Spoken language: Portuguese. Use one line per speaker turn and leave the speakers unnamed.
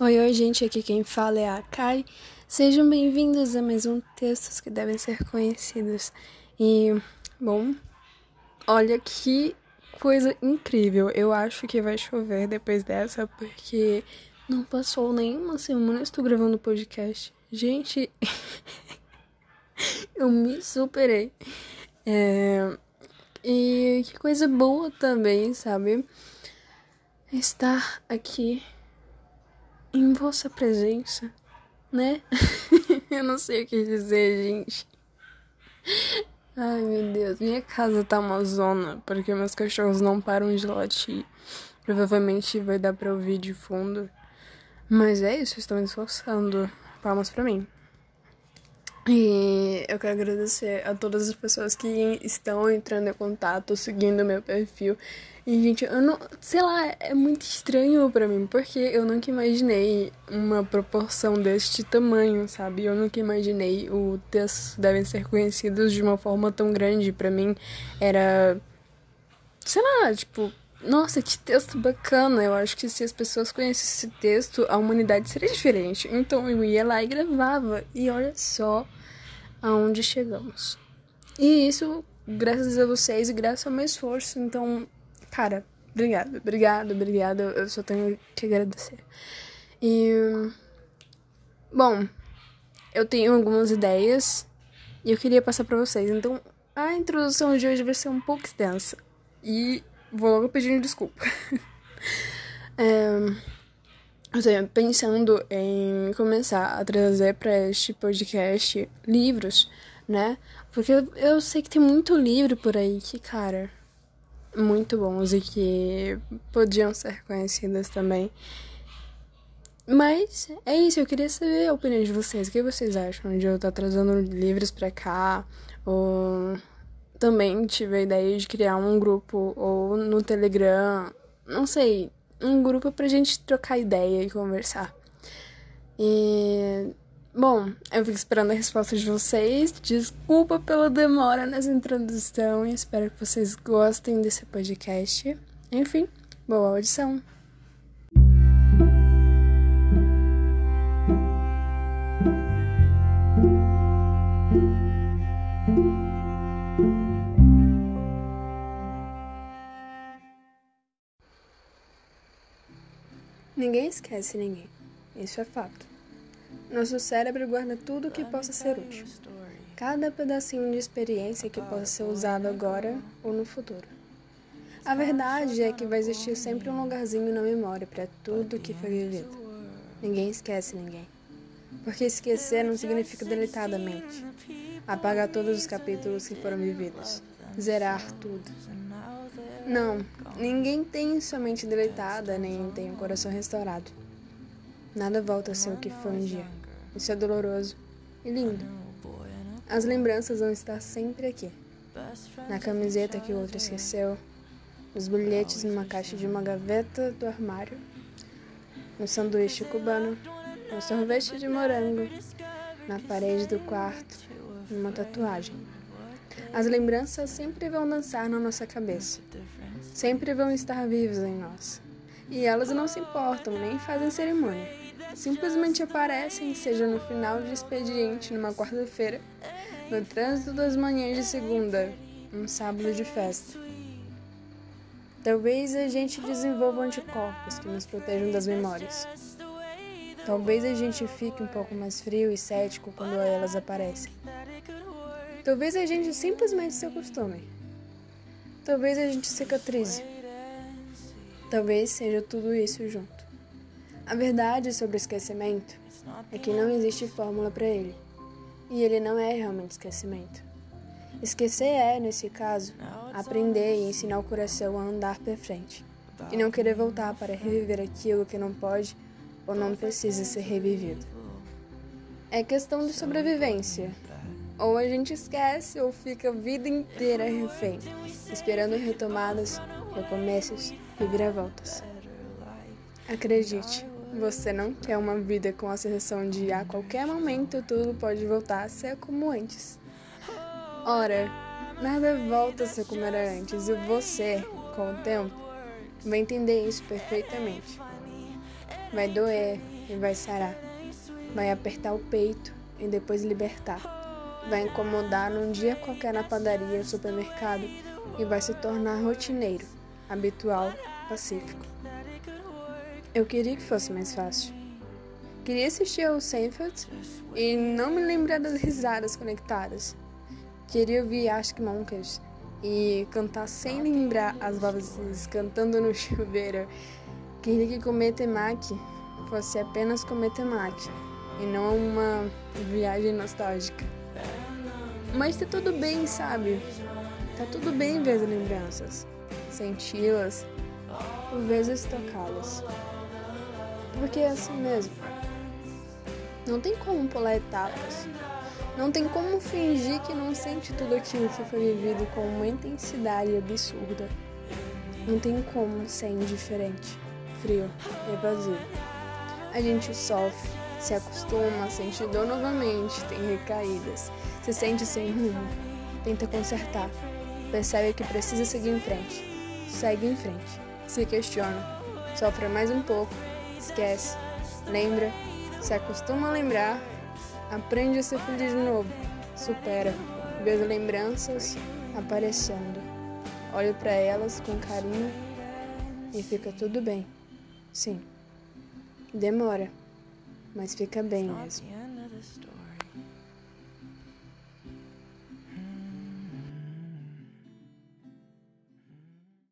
Oi, oi, gente, aqui quem fala é a Kai. Sejam bem-vindos a mais um Textos que Devem Ser Conhecidos. E, bom, olha que coisa incrível. Eu acho que vai chover depois dessa, porque não passou nenhuma semana estou gravando podcast. Gente, eu me superei. É... E que coisa boa também, sabe? Estar aqui em vossa presença, né? eu não sei o que dizer, gente. Ai, meu Deus. Minha casa tá uma zona, porque meus cachorros não param de latir. Provavelmente vai dar pra ouvir de fundo. Mas é isso, estão esforçando. Palmas pra mim. E eu quero agradecer a todas as pessoas que estão entrando em contato, seguindo meu perfil. E, gente, eu não. Sei lá, é muito estranho para mim, porque eu nunca imaginei uma proporção deste tamanho, sabe? Eu nunca imaginei o textos devem ser conhecidos de uma forma tão grande. para mim era. Sei lá, tipo. Nossa, que texto bacana! Eu acho que se as pessoas conhecessem esse texto, a humanidade seria diferente. Então eu ia lá e gravava. E olha só aonde chegamos. E isso graças a vocês e graças ao meu esforço. Então, cara, obrigado, obrigado, obrigado. Eu só tenho que agradecer. E. Bom, eu tenho algumas ideias e eu queria passar para vocês. Então, a introdução de hoje vai ser um pouco extensa. E vou logo pedindo desculpa. é eu estou pensando em começar a trazer para este podcast livros, né? Porque eu sei que tem muito livro por aí que, cara, muito bons e que podiam ser conhecidos também. Mas é isso, eu queria saber a opinião de vocês. O que vocês acham de eu estar trazendo livros pra cá? Ou também tive a ideia de criar um grupo ou no Telegram, não sei, um grupo pra gente trocar ideia e conversar. E. Bom, eu fico esperando a resposta de vocês. Desculpa pela demora nessa introdução e espero que vocês gostem desse podcast. Enfim, boa audição! Ninguém esquece ninguém. Isso é fato. Nosso cérebro guarda tudo que possa ser útil. Cada pedacinho de experiência que possa ser usado agora ou no futuro. A verdade é que vai existir sempre um lugarzinho na memória para tudo que foi vivido. Ninguém esquece ninguém. Porque esquecer não significa deletadamente. Apagar todos os capítulos que foram vividos. Zerar tudo. Não, ninguém tem sua mente deleitada, nem tem o coração restaurado. Nada volta a ser o que foi um dia. Isso é doloroso e lindo. As lembranças vão estar sempre aqui. Na camiseta que o outro esqueceu, nos bilhetes numa caixa de uma gaveta do armário, no sanduíche cubano, no sorvete de morango, na parede do quarto, numa tatuagem. As lembranças sempre vão dançar na nossa cabeça, sempre vão estar vivas em nós. E elas não se importam, nem fazem cerimônia. Simplesmente aparecem, seja no final de expediente numa quarta-feira, no trânsito das manhãs de segunda, um sábado de festa. Talvez a gente desenvolva anticorpos que nos protejam das memórias. Talvez a gente fique um pouco mais frio e cético quando elas aparecem. Talvez a gente simplesmente se acostume. Talvez a gente cicatrize. Talvez seja tudo isso junto. A verdade sobre o esquecimento é que não existe fórmula para ele. E ele não é realmente esquecimento. Esquecer é, nesse caso, aprender e ensinar o coração a andar para frente. E não querer voltar para reviver aquilo que não pode ou não precisa ser revivido. É questão de sobrevivência, ou a gente esquece ou fica a vida inteira refém, esperando retomadas, recomeços e viravoltas. Acredite, você não quer uma vida com a sensação de a qualquer momento tudo pode voltar a ser como antes. Ora, nada volta a ser como era antes e você, com o tempo, vai entender isso perfeitamente. Vai doer, e vai sarar. Vai apertar o peito e depois libertar. Vai incomodar num dia qualquer na padaria ou supermercado e vai se tornar rotineiro, habitual, pacífico. Eu queria que fosse mais fácil. Queria assistir ao Seinfeld e não me lembrar das risadas conectadas. Queria ouvir Ask Monkers e cantar sem lembrar as vozes cantando no chuveiro. Queria que comer temaki fosse apenas comer temaki e não uma viagem nostálgica. Mas tá tudo bem, sabe? Tá tudo bem ver as lembranças, senti-las, por vezes tocá-las. Porque é assim mesmo. Não tem como pular etapas. Não tem como fingir que não sente tudo aquilo que foi vivido com uma intensidade absurda. Não tem como ser indiferente, frio, evasivo. A gente sofre, se acostuma, sente dor novamente, tem recaídas, se sente sem rumo, tenta consertar, percebe que precisa seguir em frente, segue em frente, se questiona, sofre mais um pouco, esquece, lembra, se acostuma a lembrar, aprende a ser feliz de novo, supera, vê as lembranças aparecendo, olha para elas com carinho e fica tudo bem. Sim, demora, mas fica bem mesmo.